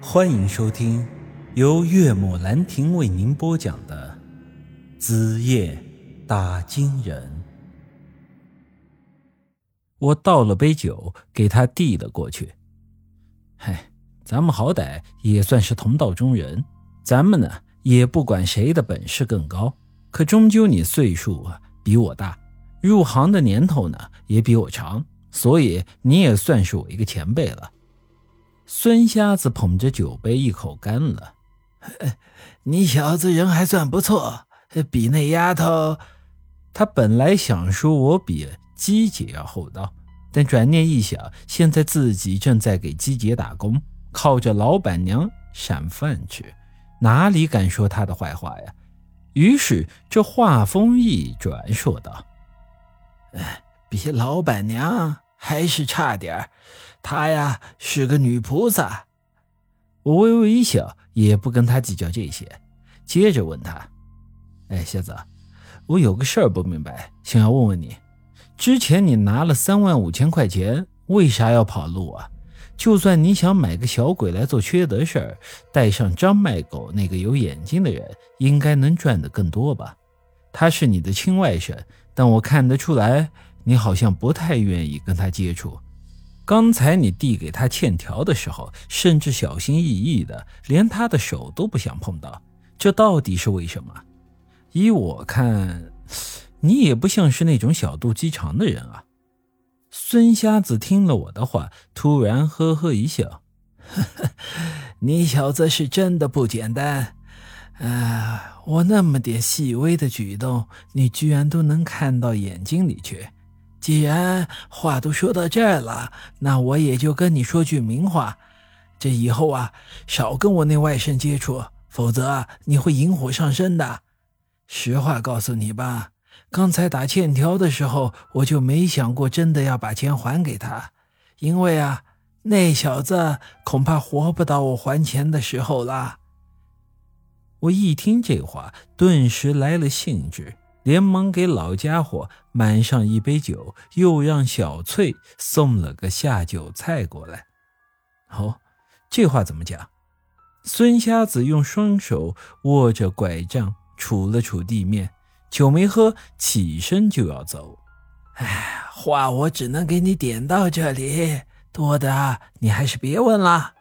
欢迎收听由岳母兰亭为您播讲的《子夜打金人》。我倒了杯酒，给他递了过去。嗨，咱们好歹也算是同道中人，咱们呢也不管谁的本事更高，可终究你岁数啊比我大，入行的年头呢也比我长，所以你也算是我一个前辈了。孙瞎子捧着酒杯一口干了，你小子人还算不错，比那丫头。他本来想说我比姬姐要厚道，但转念一想，现在自己正在给姬姐打工，靠着老板娘闪饭吃，哪里敢说她的坏话呀？于是这话锋一转，说道：“哎比老板娘还是差点。”她呀是个女菩萨，我微微一笑，也不跟他计较这些，接着问他：“哎，小子，我有个事儿不明白，想要问问你。之前你拿了三万五千块钱，为啥要跑路啊？就算你想买个小鬼来做缺德事儿，带上张卖狗那个有眼睛的人，应该能赚得更多吧？他是你的亲外甥，但我看得出来，你好像不太愿意跟他接触。”刚才你递给他欠条的时候，甚至小心翼翼的，连他的手都不想碰到，这到底是为什么？依我看，你也不像是那种小肚鸡肠的人啊。孙瞎子听了我的话，突然呵呵一笑：“呵呵，你小子是真的不简单，啊，我那么点细微的举动，你居然都能看到眼睛里去。”既然话都说到这儿了，那我也就跟你说句明话，这以后啊，少跟我那外甥接触，否则你会引火上身的。实话告诉你吧，刚才打欠条的时候，我就没想过真的要把钱还给他，因为啊，那小子恐怕活不到我还钱的时候了。我一听这话，顿时来了兴致。连忙给老家伙满上一杯酒，又让小翠送了个下酒菜过来。哦，这话怎么讲？孙瞎子用双手握着拐杖，杵了杵地面，酒没喝，起身就要走。哎，话我只能给你点到这里，多的你还是别问了。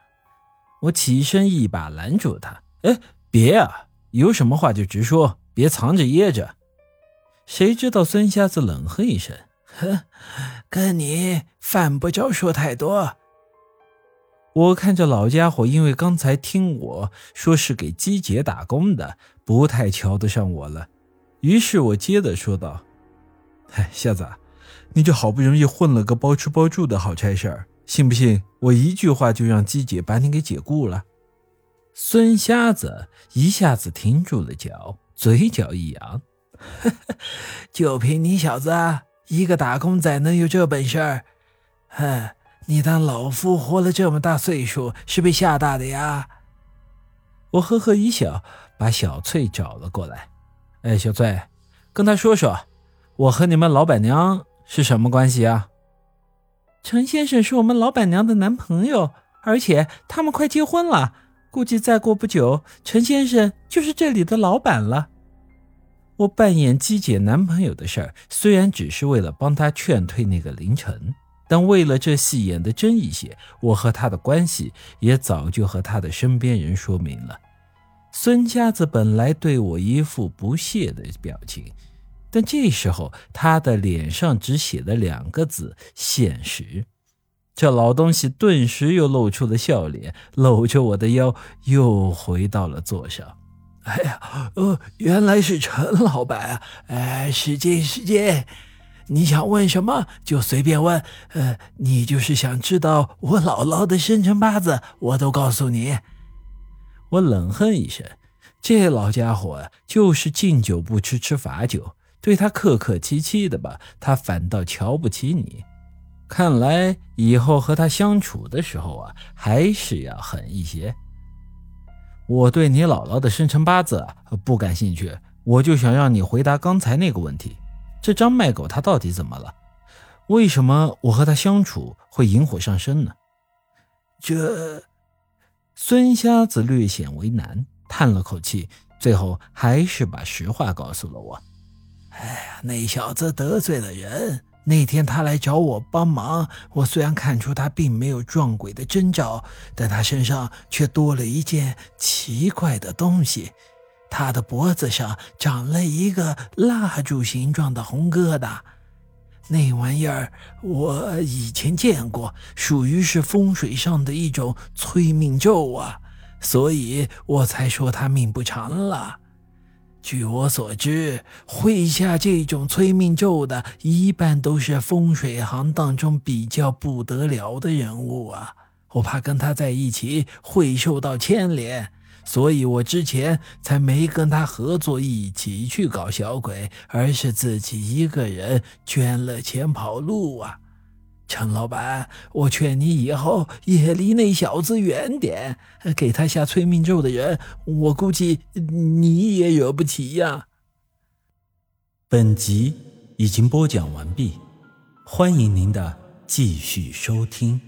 我起身一把拦住他：“哎，别啊，有什么话就直说，别藏着掖着。”谁知道孙瞎子冷哼一声：“哼，跟你犯不着说太多。”我看这老家伙，因为刚才听我说是给姬姐打工的，不太瞧得上我了。于是我接着说道：“哎，瞎子，你这好不容易混了个包吃包住的好差事儿，信不信我一句话就让姬姐把你给解雇了？”孙瞎子一下子停住了脚，嘴角一扬。就凭你小子一个打工仔能有这本事儿？哼，你当老夫活了这么大岁数是被吓大的呀？我呵呵一笑，把小翠找了过来。哎，小翠，跟他说说，我和你们老板娘是什么关系啊？陈先生是我们老板娘的男朋友，而且他们快结婚了，估计再过不久，陈先生就是这里的老板了。我扮演姬姐男朋友的事儿，虽然只是为了帮他劝退那个凌晨，但为了这戏演的真一些，我和他的关系也早就和他的身边人说明了。孙家子本来对我一副不屑的表情，但这时候他的脸上只写了两个字：现实。这老东西顿时又露出了笑脸，搂着我的腰，又回到了座上。哎呀，呃，原来是陈老板啊！哎，使劲使劲，你想问什么就随便问。呃，你就是想知道我姥姥的生辰八字，我都告诉你。我冷哼一声，这老家伙就是敬酒不吃吃罚酒，对他客客气气的吧，他反倒瞧不起你。看来以后和他相处的时候啊，还是要狠一些。我对你姥姥的生辰八字不感兴趣，我就想让你回答刚才那个问题：这张卖狗他到底怎么了？为什么我和他相处会引火上身呢？这，孙瞎子略显为难，叹了口气，最后还是把实话告诉了我。哎呀，那小子得罪了人。那天他来找我帮忙，我虽然看出他并没有撞鬼的征兆，但他身上却多了一件奇怪的东西。他的脖子上长了一个蜡烛形状的红疙瘩，那玩意儿我以前见过，属于是风水上的一种催命咒啊，所以我才说他命不长了。据我所知，会下这种催命咒的，一般都是风水行当中比较不得了的人物啊。我怕跟他在一起会受到牵连，所以我之前才没跟他合作一起去搞小鬼，而是自己一个人捐了钱跑路啊。陈老板，我劝你以后也离那小子远点。给他下催命咒的人，我估计你也惹不起呀。本集已经播讲完毕，欢迎您的继续收听。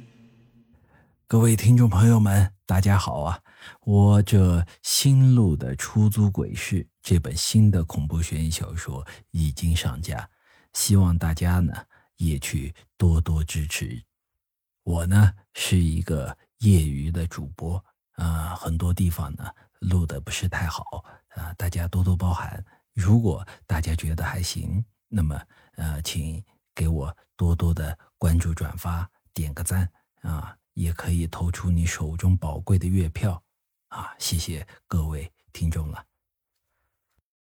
各位听众朋友们，大家好啊！我这新录的《出租鬼市》这本新的恐怖悬疑小说已经上架，希望大家呢。也去多多支持。我呢是一个业余的主播啊，很多地方呢录的不是太好啊，大家多多包涵。如果大家觉得还行，那么呃，请给我多多的关注、转发、点个赞啊，也可以投出你手中宝贵的月票啊，谢谢各位听众了。